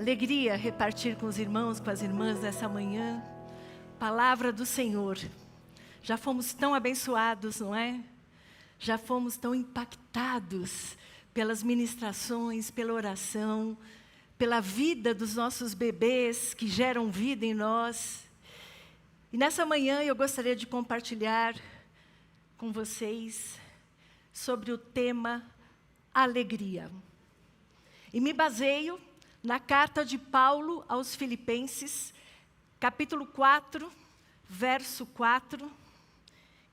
Alegria repartir com os irmãos, com as irmãs nessa manhã. Palavra do Senhor. Já fomos tão abençoados, não é? Já fomos tão impactados pelas ministrações, pela oração, pela vida dos nossos bebês que geram vida em nós. E nessa manhã eu gostaria de compartilhar com vocês sobre o tema alegria. E me baseio na carta de Paulo aos Filipenses, capítulo 4, verso 4,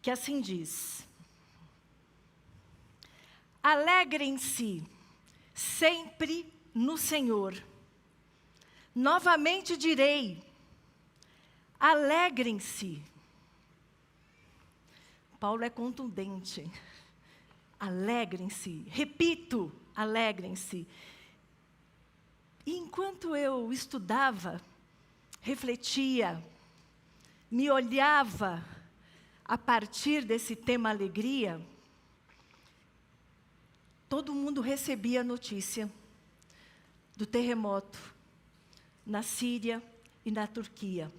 que assim diz: Alegrem-se sempre no Senhor. Novamente direi: alegrem-se. Paulo é contundente. Alegrem-se. Repito, alegrem-se. E enquanto eu estudava, refletia, me olhava a partir desse tema alegria, todo mundo recebia a notícia do terremoto na Síria e na Turquia.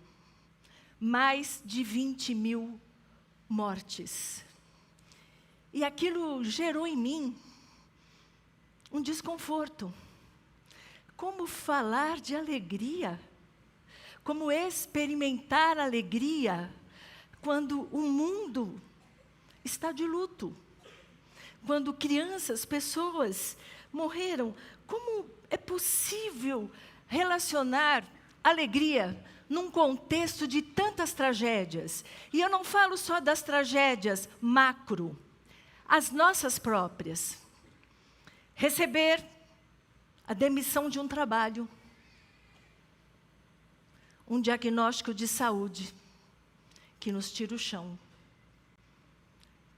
Mais de 20 mil mortes. E aquilo gerou em mim um desconforto. Como falar de alegria? Como experimentar alegria quando o mundo está de luto? Quando crianças, pessoas morreram, como é possível relacionar alegria num contexto de tantas tragédias? E eu não falo só das tragédias macro, as nossas próprias. Receber a demissão de um trabalho, um diagnóstico de saúde que nos tira o chão,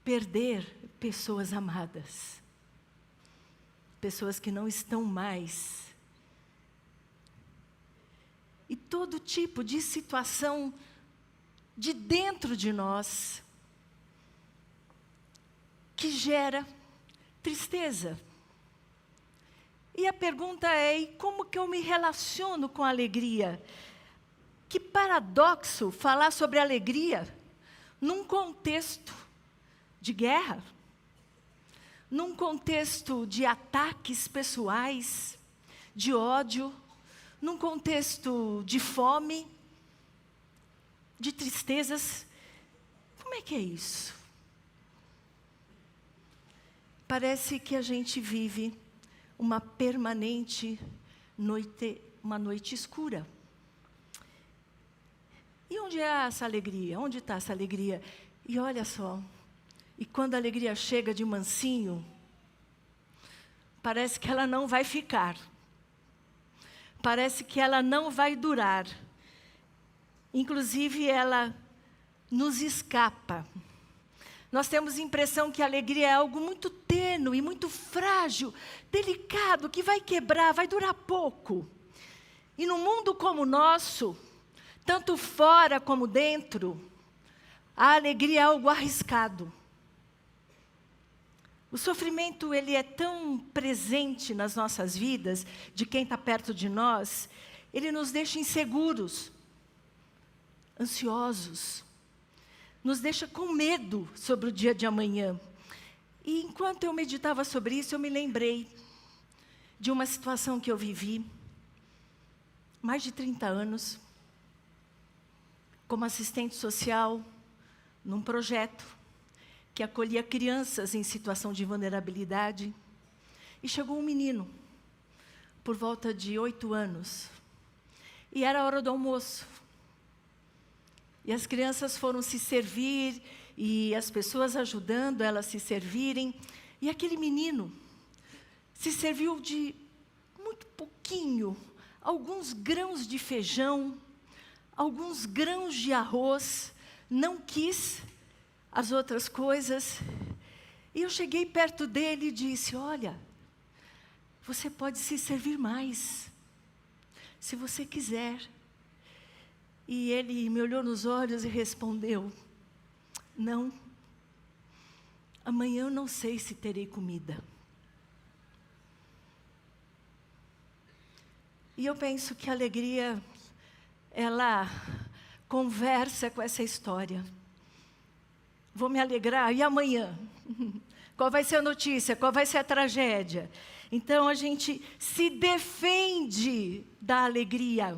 perder pessoas amadas, pessoas que não estão mais. E todo tipo de situação de dentro de nós que gera tristeza e a pergunta é: como que eu me relaciono com a alegria? Que paradoxo falar sobre alegria num contexto de guerra, num contexto de ataques pessoais, de ódio, num contexto de fome, de tristezas. Como é que é isso? Parece que a gente vive uma permanente noite, uma noite escura. E onde é essa alegria? Onde está essa alegria? E olha só, e quando a alegria chega de mansinho, parece que ela não vai ficar. Parece que ela não vai durar. Inclusive, ela nos escapa. Nós temos a impressão que a alegria é algo muito tênue, muito frágil, delicado, que vai quebrar, vai durar pouco. E no mundo como o nosso, tanto fora como dentro, a alegria é algo arriscado. O sofrimento ele é tão presente nas nossas vidas, de quem está perto de nós, ele nos deixa inseguros, ansiosos, nos deixa com medo sobre o dia de amanhã. E enquanto eu meditava sobre isso, eu me lembrei de uma situação que eu vivi, mais de 30 anos, como assistente social, num projeto que acolhia crianças em situação de vulnerabilidade. E chegou um menino, por volta de oito anos, e era a hora do almoço. E as crianças foram se servir, e as pessoas ajudando elas se servirem. E aquele menino se serviu de muito pouquinho, alguns grãos de feijão, alguns grãos de arroz, não quis as outras coisas. E eu cheguei perto dele e disse: Olha, você pode se servir mais, se você quiser. E ele me olhou nos olhos e respondeu: Não, amanhã eu não sei se terei comida. E eu penso que a alegria, ela conversa com essa história. Vou me alegrar, e amanhã? Qual vai ser a notícia? Qual vai ser a tragédia? Então a gente se defende da alegria.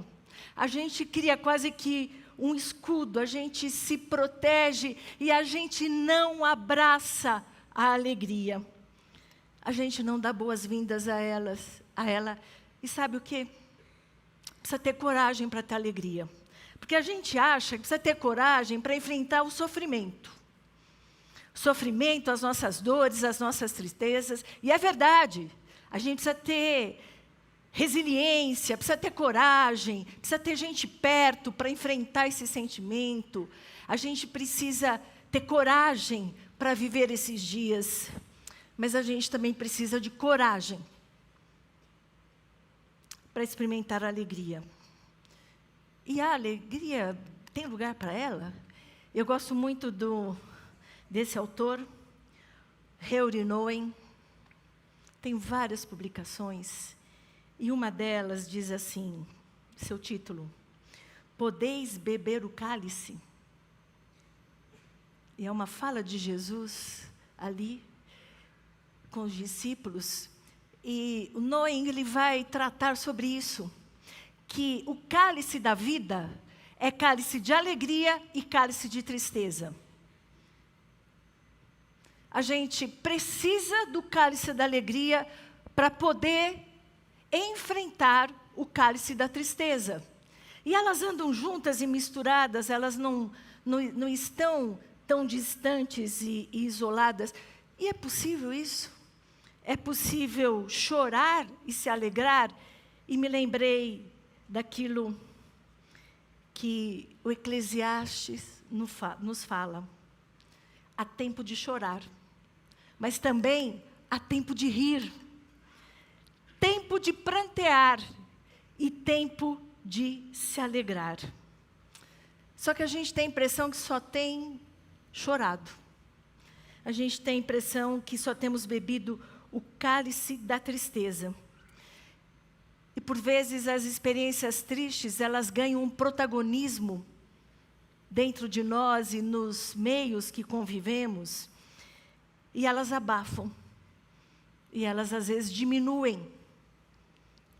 A gente cria quase que um escudo, a gente se protege e a gente não abraça a alegria. A gente não dá boas-vindas a elas, a ela. E sabe o que? Precisa ter coragem para ter alegria. Porque a gente acha que precisa ter coragem para enfrentar o sofrimento. O sofrimento, as nossas dores, as nossas tristezas. E é verdade. A gente precisa ter resiliência, precisa ter coragem, precisa ter gente perto para enfrentar esse sentimento. A gente precisa ter coragem para viver esses dias. Mas a gente também precisa de coragem para experimentar a alegria. E a alegria tem lugar para ela? Eu gosto muito do, desse autor, Heuri Noen. Tem várias publicações. E uma delas diz assim, seu título, Podeis beber o cálice? E é uma fala de Jesus ali com os discípulos. E o Noem ele vai tratar sobre isso, que o cálice da vida é cálice de alegria e cálice de tristeza. A gente precisa do cálice da alegria para poder enfrentar o cálice da tristeza. E elas andam juntas e misturadas, elas não, não, não estão tão distantes e, e isoladas. E é possível isso? É possível chorar e se alegrar? E me lembrei daquilo que o Eclesiastes nos fala. Há tempo de chorar, mas também há tempo de rir tempo de prantear e tempo de se alegrar. Só que a gente tem a impressão que só tem chorado. A gente tem a impressão que só temos bebido o cálice da tristeza. E por vezes as experiências tristes, elas ganham um protagonismo dentro de nós e nos meios que convivemos, e elas abafam. E elas às vezes diminuem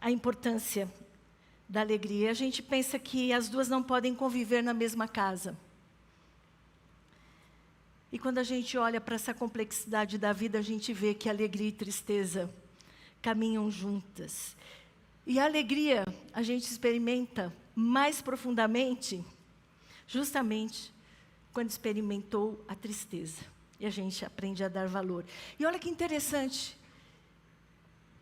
a importância da alegria. A gente pensa que as duas não podem conviver na mesma casa. E quando a gente olha para essa complexidade da vida, a gente vê que alegria e tristeza caminham juntas. E a alegria a gente experimenta mais profundamente, justamente quando experimentou a tristeza. E a gente aprende a dar valor. E olha que interessante,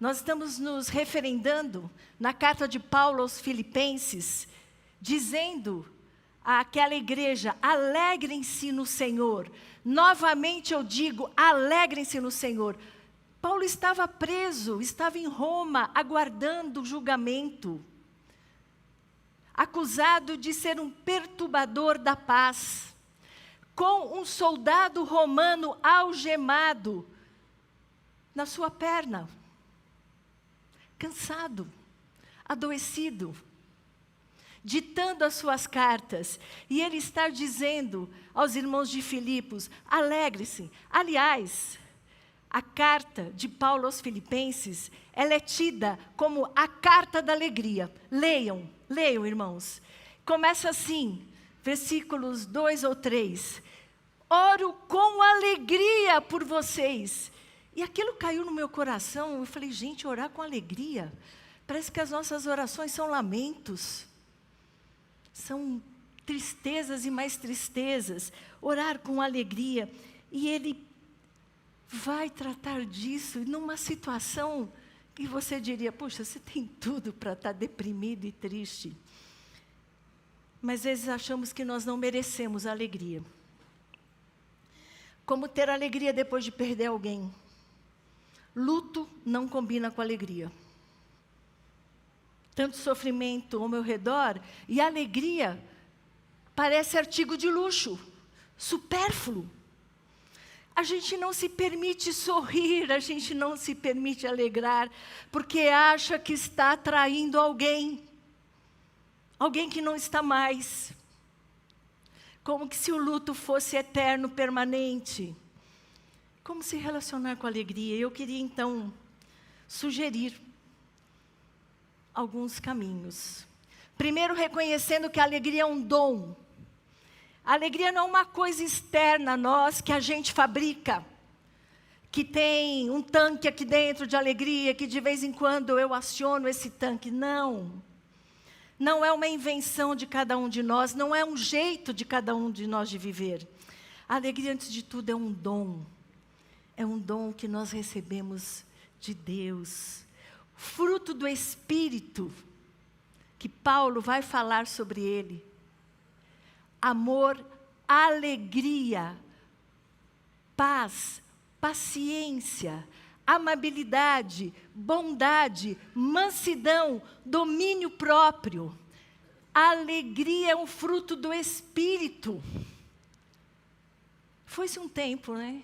nós estamos nos referendando na carta de Paulo aos Filipenses, dizendo àquela igreja: alegrem-se no Senhor. Novamente eu digo: alegrem-se no Senhor. Paulo estava preso, estava em Roma, aguardando o julgamento, acusado de ser um perturbador da paz, com um soldado romano algemado na sua perna cansado, adoecido, ditando as suas cartas, e ele está dizendo aos irmãos de Filipos: alegre-se. Aliás, a carta de Paulo aos Filipenses, ela é tida como a carta da alegria. Leiam, leiam, irmãos. Começa assim, versículos 2 ou 3. Oro com alegria por vocês e aquilo caiu no meu coração. Eu falei, gente, orar com alegria. Parece que as nossas orações são lamentos, são tristezas e mais tristezas. Orar com alegria. E Ele vai tratar disso numa situação que você diria: puxa, você tem tudo para estar tá deprimido e triste. Mas às vezes achamos que nós não merecemos alegria. Como ter alegria depois de perder alguém? Luto não combina com alegria. Tanto sofrimento ao meu redor e alegria parece artigo de luxo, supérfluo. a gente não se permite sorrir, a gente não se permite alegrar, porque acha que está traindo alguém, alguém que não está mais. Como que se o luto fosse eterno, permanente. Como se relacionar com alegria? Eu queria então sugerir alguns caminhos. Primeiro, reconhecendo que a alegria é um dom. A alegria não é uma coisa externa a nós que a gente fabrica, que tem um tanque aqui dentro de alegria, que de vez em quando eu aciono esse tanque. Não. Não é uma invenção de cada um de nós, não é um jeito de cada um de nós de viver. A alegria, antes de tudo, é um dom. É um dom que nós recebemos de Deus. Fruto do Espírito, que Paulo vai falar sobre ele amor, alegria, paz, paciência, amabilidade, bondade, mansidão, domínio próprio. Alegria é um fruto do Espírito. Foi-se um tempo, né,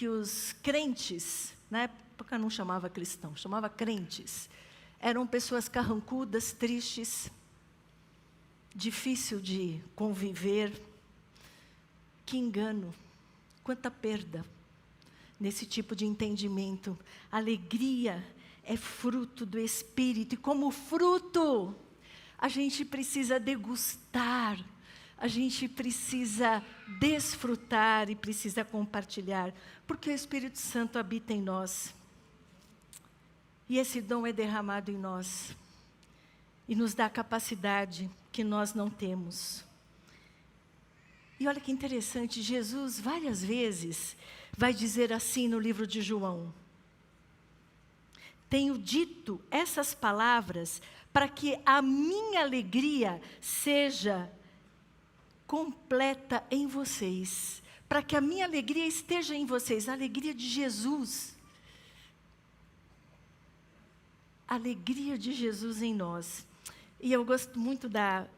que os crentes, na época não chamava cristão, chamava crentes, eram pessoas carrancudas, tristes, difícil de conviver. Que engano, quanta perda nesse tipo de entendimento. Alegria é fruto do Espírito, e como fruto, a gente precisa degustar, a gente precisa desfrutar e precisa compartilhar, porque o Espírito Santo habita em nós. E esse dom é derramado em nós e nos dá capacidade que nós não temos. E olha que interessante, Jesus várias vezes vai dizer assim no livro de João: Tenho dito essas palavras para que a minha alegria seja completa em vocês, para que a minha alegria esteja em vocês, a alegria de Jesus. A alegria de Jesus em nós. E eu gosto muito da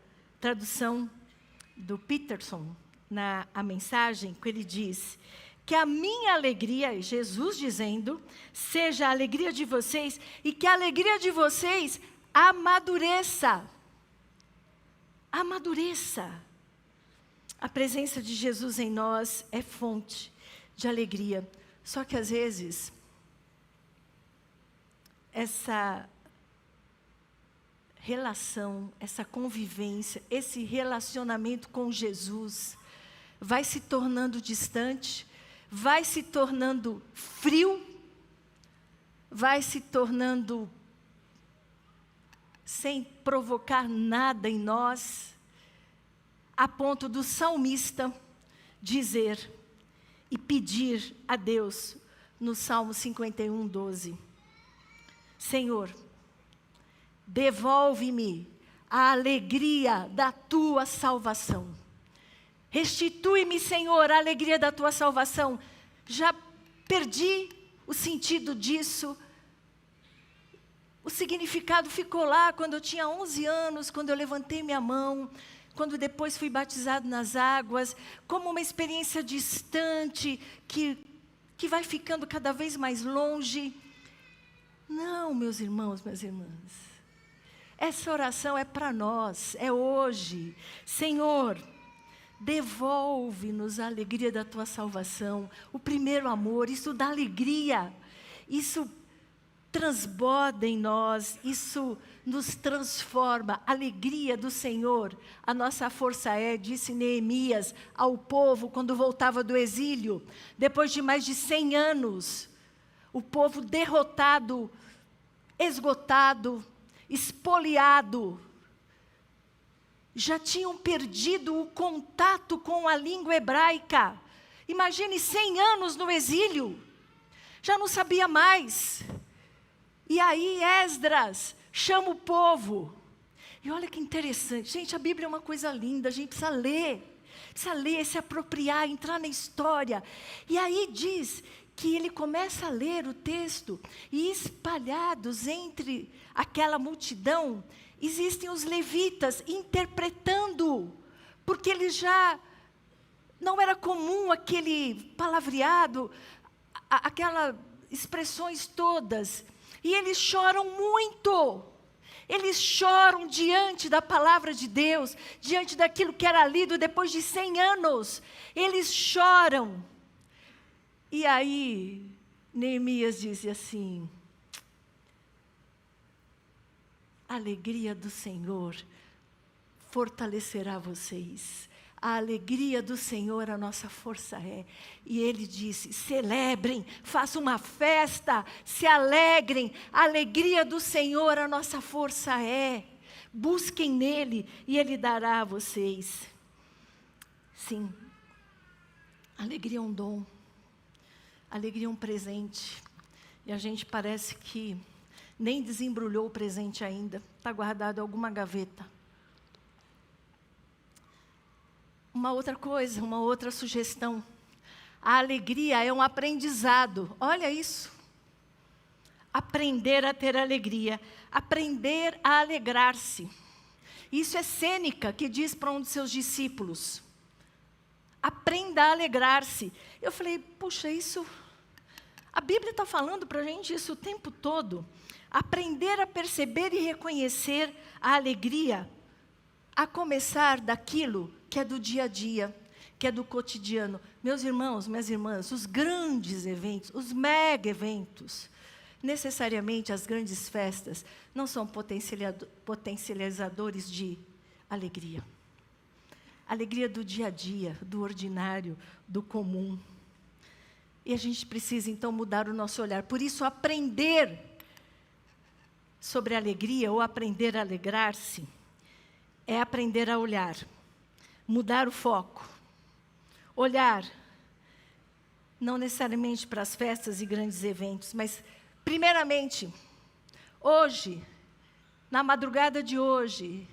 tradução do Peterson na a mensagem, que ele diz que a minha alegria, Jesus dizendo, seja a alegria de vocês e que a alegria de vocês amadureça. Amadureça. A presença de Jesus em nós é fonte de alegria. Só que às vezes essa relação, essa convivência, esse relacionamento com Jesus vai se tornando distante, vai se tornando frio, vai se tornando sem provocar nada em nós, a ponto do salmista dizer e pedir a Deus no Salmo 51, 12: Senhor, devolve-me a alegria da tua salvação. Restitui-me, Senhor, a alegria da tua salvação. Já perdi o sentido disso. O significado ficou lá quando eu tinha 11 anos, quando eu levantei minha mão, quando depois fui batizado nas águas, como uma experiência distante que, que vai ficando cada vez mais longe. Não, meus irmãos, minhas irmãs. Essa oração é para nós, é hoje. Senhor, devolve-nos a alegria da tua salvação, o primeiro amor, isso dá alegria, isso transborda em nós, isso nos transforma. Alegria do Senhor, a nossa força é, disse Neemias ao povo quando voltava do exílio, depois de mais de 100 anos, o povo derrotado, esgotado, espoliado, já tinham perdido o contato com a língua hebraica. Imagine 100 anos no exílio, já não sabia mais. E aí Esdras chama o povo. E olha que interessante, gente, a Bíblia é uma coisa linda, a gente precisa ler, precisa ler, se apropriar, entrar na história. E aí diz que ele começa a ler o texto e espalhados entre aquela multidão existem os levitas interpretando, porque eles já não era comum aquele palavreado, aquelas expressões todas. E eles choram muito. Eles choram diante da palavra de Deus, diante daquilo que era lido depois de 100 anos. Eles choram. E aí, Neemias diz assim: a alegria do Senhor fortalecerá vocês. A alegria do Senhor a nossa força é. E ele disse: celebrem, façam uma festa, se alegrem. A alegria do Senhor a nossa força é. Busquem nele e ele dará a vocês. Sim, alegria é um dom, alegria é um presente. E a gente parece que nem desembrulhou o presente ainda, está guardado em alguma gaveta. Uma outra coisa, uma outra sugestão. A alegria é um aprendizado. Olha isso. Aprender a ter alegria, aprender a alegrar-se. Isso é Sêneca que diz para um de seus discípulos: aprenda a alegrar-se. Eu falei, puxa, isso. A Bíblia está falando para a gente isso o tempo todo. Aprender a perceber e reconhecer a alegria, a começar daquilo que é do dia a dia, que é do cotidiano. Meus irmãos, minhas irmãs, os grandes eventos, os mega eventos, necessariamente as grandes festas, não são potencializadores de alegria. Alegria do dia a dia, do ordinário, do comum. E a gente precisa então mudar o nosso olhar. Por isso, aprender sobre alegria ou aprender a alegrar-se é aprender a olhar mudar o foco, olhar, não necessariamente para as festas e grandes eventos, mas, primeiramente, hoje, na madrugada de hoje,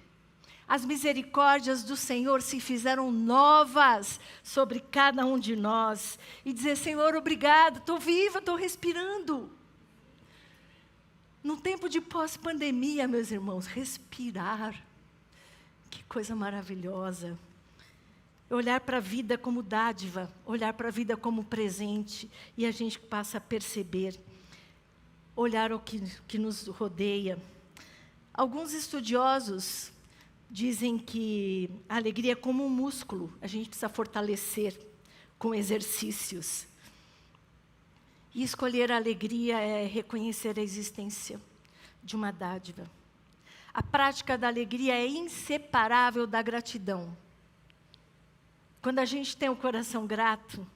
as misericórdias do Senhor se fizeram novas sobre cada um de nós. E dizer, Senhor, obrigado, estou viva, estou respirando. No tempo de pós-pandemia, meus irmãos, respirar. Que coisa maravilhosa olhar para a vida como dádiva, olhar para a vida como presente, e a gente passa a perceber, olhar o que, que nos rodeia. Alguns estudiosos dizem que a alegria é como um músculo, a gente precisa fortalecer com exercícios. E escolher a alegria é reconhecer a existência de uma dádiva. A prática da alegria é inseparável da gratidão. Quando a gente tem um coração grato,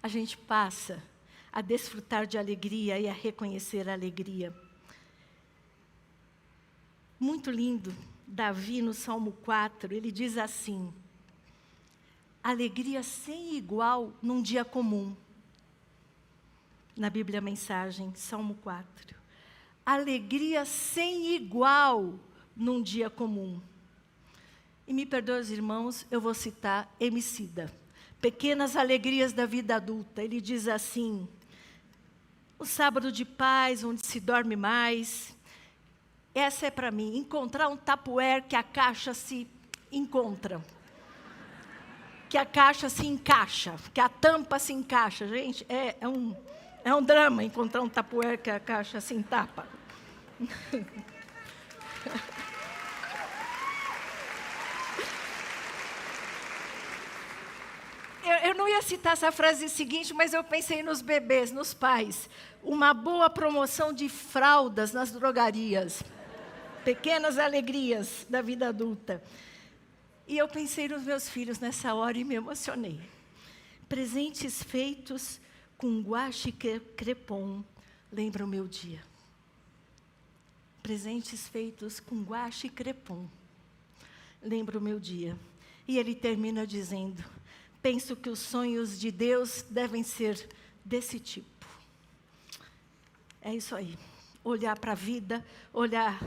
a gente passa a desfrutar de alegria e a reconhecer a alegria. Muito lindo, Davi no Salmo 4, ele diz assim: alegria sem igual num dia comum. Na Bíblia Mensagem, Salmo 4. Alegria sem igual num dia comum. E me perdoe os irmãos, eu vou citar Emicida. Pequenas alegrias da vida adulta. Ele diz assim: o sábado de paz, onde se dorme mais. Essa é para mim, encontrar um tapuer que a caixa se encontra. Que a caixa se encaixa, que a tampa se encaixa. Gente, é, é um, é um drama encontrar um tapuer que a caixa se entapa. eu, eu não ia citar essa frase seguinte, mas eu pensei nos bebês, nos pais. Uma boa promoção de fraldas nas drogarias. Pequenas alegrias da vida adulta. E eu pensei nos meus filhos nessa hora e me emocionei. Presentes feitos com guache crepom lembram o meu dia. Presentes feitos com guache crepom lembram o meu dia. E ele termina dizendo: penso que os sonhos de Deus devem ser desse tipo. É isso aí. Olhar para a vida, olhar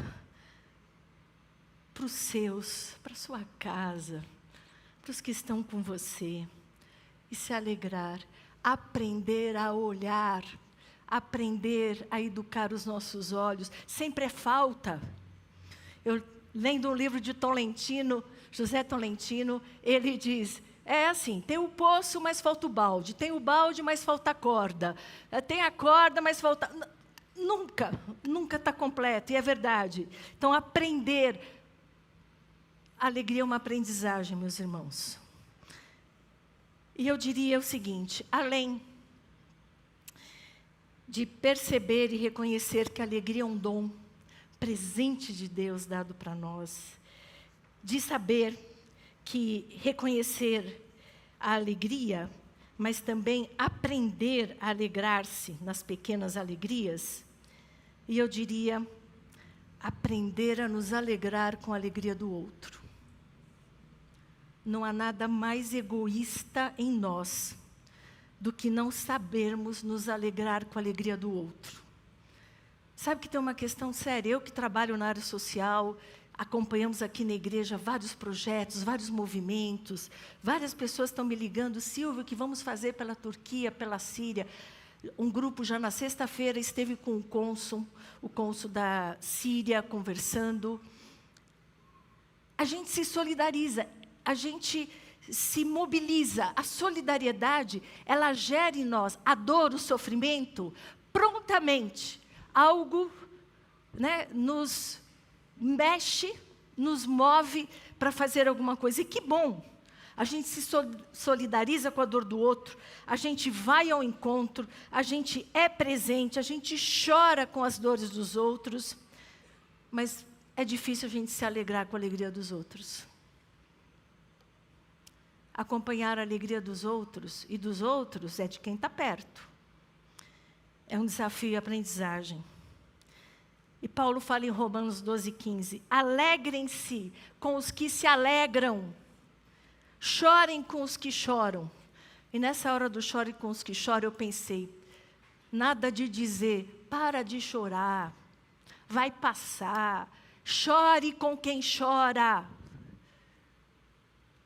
para os seus, para a sua casa, para os que estão com você, e se alegrar, aprender a olhar, aprender a educar os nossos olhos. Sempre é falta. Eu lendo um livro de Tolentino, José Tolentino, ele diz: É assim, tem o poço, mas falta o balde. Tem o balde, mas falta a corda. É, tem a corda, mas falta... Nunca, nunca está completo, e é verdade. Então, aprender. Alegria é uma aprendizagem, meus irmãos. E eu diria o seguinte: além de perceber e reconhecer que a alegria é um dom, presente de Deus dado para nós, de saber que reconhecer a alegria, mas também aprender a alegrar-se nas pequenas alegrias, e eu diria, aprender a nos alegrar com a alegria do outro. Não há nada mais egoísta em nós do que não sabermos nos alegrar com a alegria do outro. Sabe que tem uma questão séria? Eu que trabalho na área social, acompanhamos aqui na igreja vários projetos, vários movimentos, várias pessoas estão me ligando, Silvio, o que vamos fazer pela Turquia, pela Síria? Um grupo já na sexta-feira esteve com o cônsul, o cônsul da Síria, conversando. A gente se solidariza, a gente se mobiliza. A solidariedade, ela gera em nós a dor, o sofrimento, prontamente. Algo né, nos mexe, nos move para fazer alguma coisa. E que bom! a gente se solidariza com a dor do outro, a gente vai ao encontro, a gente é presente, a gente chora com as dores dos outros, mas é difícil a gente se alegrar com a alegria dos outros. Acompanhar a alegria dos outros e dos outros é de quem está perto. É um desafio e aprendizagem. E Paulo fala em Romanos 12, 15: Alegrem-se com os que se alegram Chorem com os que choram. E nessa hora do chore com os que choram, eu pensei, nada de dizer, para de chorar, vai passar, chore com quem chora.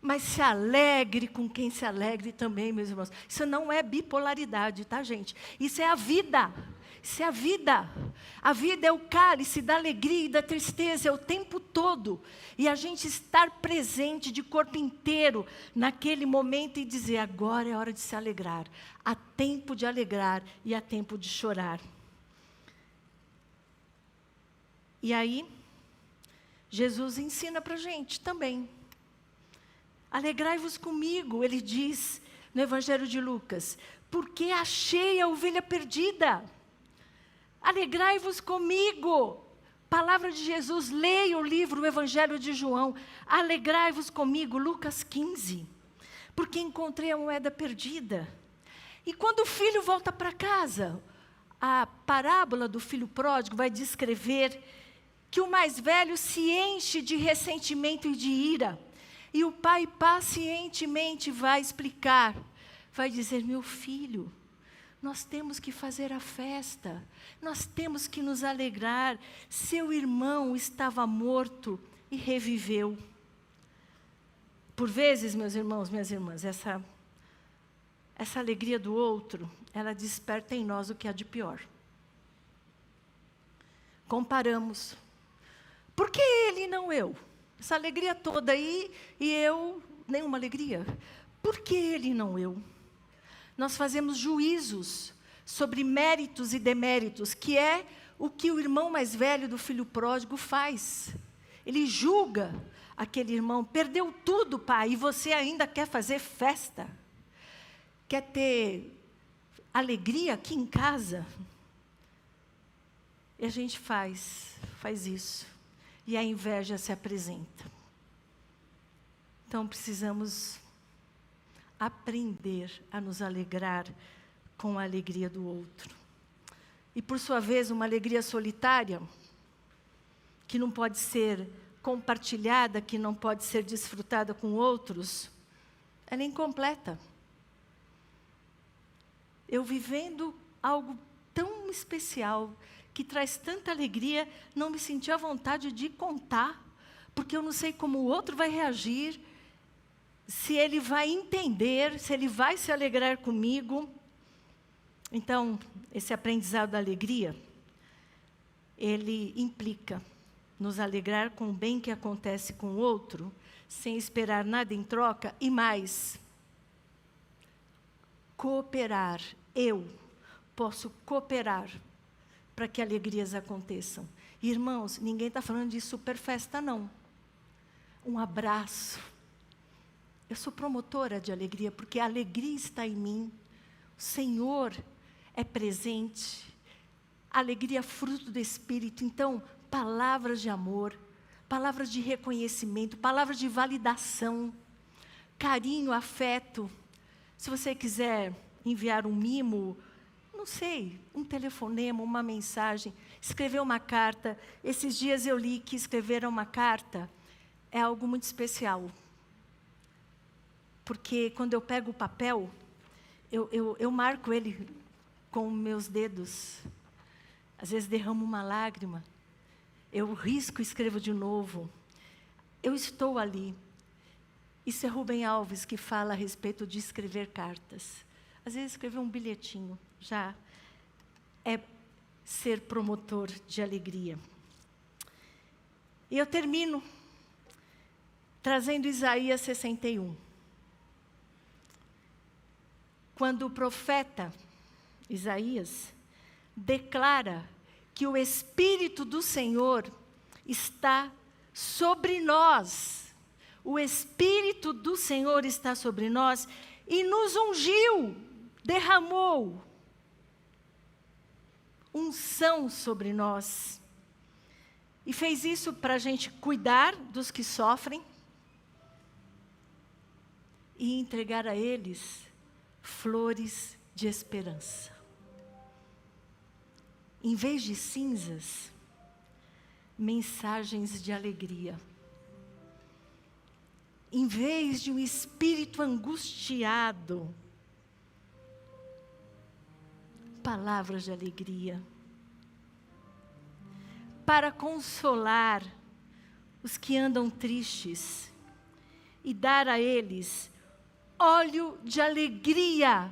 Mas se alegre com quem se alegre também, meus irmãos. Isso não é bipolaridade, tá, gente? Isso é a vida. Isso é a vida. A vida é o cálice da alegria e da tristeza, é o tempo todo. E a gente estar presente de corpo inteiro naquele momento e dizer: agora é hora de se alegrar. Há tempo de alegrar e há tempo de chorar. E aí, Jesus ensina para a gente também. Alegrai-vos comigo, ele diz no Evangelho de Lucas, porque achei a ovelha perdida. Alegrai-vos comigo. Palavra de Jesus, leia o livro, o Evangelho de João. Alegrai-vos comigo, Lucas 15. Porque encontrei a moeda perdida. E quando o filho volta para casa, a parábola do filho pródigo vai descrever que o mais velho se enche de ressentimento e de ira. E o pai pacientemente vai explicar, vai dizer: Meu filho, nós temos que fazer a festa, nós temos que nos alegrar. Seu irmão estava morto e reviveu. Por vezes, meus irmãos, minhas irmãs, essa, essa alegria do outro, ela desperta em nós o que há de pior. Comparamos. Por que ele não eu? Essa alegria toda aí e eu, nenhuma alegria. Por que ele não eu? Nós fazemos juízos sobre méritos e deméritos, que é o que o irmão mais velho do filho pródigo faz. Ele julga aquele irmão, perdeu tudo, pai, e você ainda quer fazer festa? Quer ter alegria aqui em casa? E a gente faz, faz isso. E a inveja se apresenta. Então precisamos aprender a nos alegrar com a alegria do outro. E, por sua vez, uma alegria solitária, que não pode ser compartilhada, que não pode ser desfrutada com outros, ela é incompleta. Eu vivendo algo tão especial, que traz tanta alegria, não me senti à vontade de contar, porque eu não sei como o outro vai reagir, se ele vai entender, se ele vai se alegrar comigo. Então, esse aprendizado da alegria, ele implica nos alegrar com o bem que acontece com o outro, sem esperar nada em troca, e mais, cooperar, eu posso cooperar para que alegrias aconteçam. Irmãos, ninguém está falando de super festa, não. Um abraço. Eu sou promotora de alegria, porque a alegria está em mim. O Senhor é presente. A alegria é fruto do Espírito. Então, palavras de amor, palavras de reconhecimento, palavras de validação, carinho, afeto. Se você quiser enviar um mimo, não sei, um telefonema, uma mensagem, escrever uma carta. Esses dias eu li que escrever uma carta é algo muito especial. Porque quando eu pego o papel, eu, eu, eu marco ele com meus dedos. Às vezes derramo uma lágrima. Eu risco e escrevo de novo. Eu estou ali. Isso é Rubem Alves que fala a respeito de escrever cartas. Às vezes escrever um bilhetinho já é ser promotor de alegria. E eu termino trazendo Isaías 61. Quando o profeta Isaías declara que o Espírito do Senhor está sobre nós. O Espírito do Senhor está sobre nós e nos ungiu, derramou unção sobre nós. E fez isso para a gente cuidar dos que sofrem e entregar a eles flores de esperança. Em vez de cinzas, mensagens de alegria. Em vez de um espírito angustiado, palavras de alegria, para consolar os que andam tristes e dar a eles óleo de alegria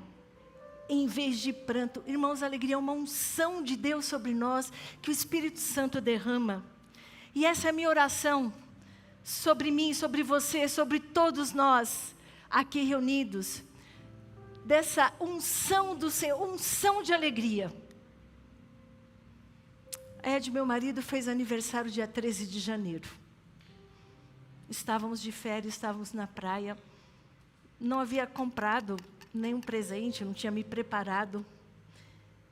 em vez de pranto. Irmãos, alegria é uma unção de Deus sobre nós que o Espírito Santo derrama. E essa é a minha oração sobre mim, sobre você, sobre todos nós aqui reunidos dessa unção do Senhor, unção de alegria. Ed, meu marido, fez aniversário dia 13 de janeiro. Estávamos de férias, estávamos na praia. Não havia comprado nenhum presente, não tinha me preparado.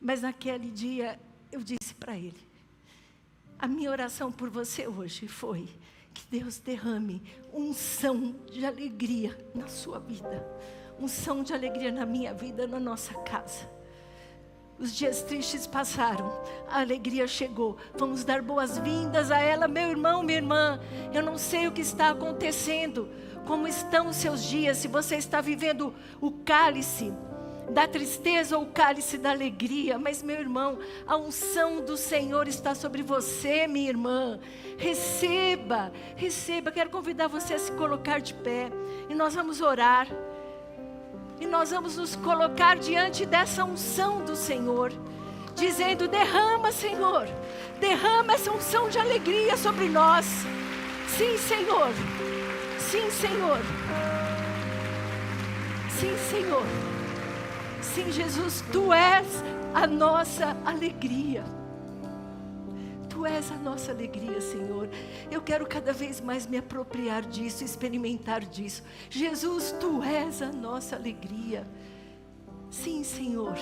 Mas naquele dia eu disse para ele: a minha oração por você hoje foi que Deus derrame unção de alegria na sua vida unção de alegria na minha vida, na nossa casa. Os dias tristes passaram, a alegria chegou. Vamos dar boas-vindas a ela, meu irmão, minha irmã. Eu não sei o que está acontecendo, como estão os seus dias, se você está vivendo o cálice da tristeza ou o cálice da alegria, mas meu irmão, a unção do Senhor está sobre você, minha irmã. Receba, receba. Quero convidar você a se colocar de pé e nós vamos orar. E nós vamos nos colocar diante dessa unção do Senhor, dizendo: derrama, Senhor, derrama essa unção de alegria sobre nós. Sim, Senhor. Sim, Senhor. Sim, Senhor. Sim, Jesus, tu és a nossa alegria. Tu és a nossa alegria, Senhor. Eu quero cada vez mais me apropriar disso, experimentar disso. Jesus, tu és a nossa alegria. Sim, Senhor.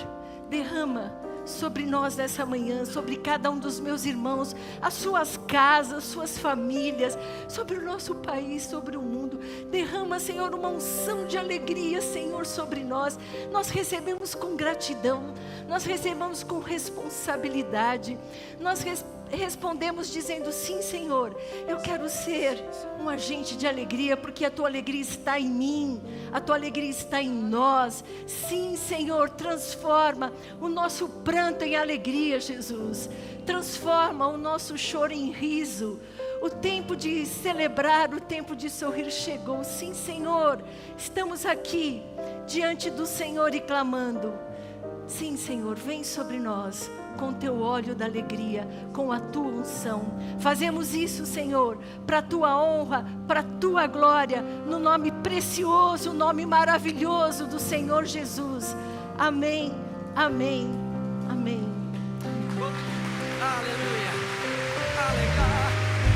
Derrama sobre nós nessa manhã, sobre cada um dos meus irmãos, as suas casas, suas famílias, sobre o nosso país, sobre o mundo. Derrama, Senhor, uma unção de alegria, Senhor, sobre nós. Nós recebemos com gratidão, nós recebemos com responsabilidade, nós recebemos respondemos dizendo: Sim, Senhor, eu quero ser um agente de alegria, porque a tua alegria está em mim, a tua alegria está em nós. Sim, Senhor, transforma o nosso pranto em alegria, Jesus. Transforma o nosso choro em riso. O tempo de celebrar, o tempo de sorrir chegou. Sim, Senhor, estamos aqui diante do Senhor e clamando. Sim, Senhor, vem sobre nós com teu óleo da alegria, com a tua unção. Fazemos isso, Senhor, para a tua honra, para a tua glória, no nome precioso, nome maravilhoso do Senhor Jesus. Amém, amém, amém. Aleluia.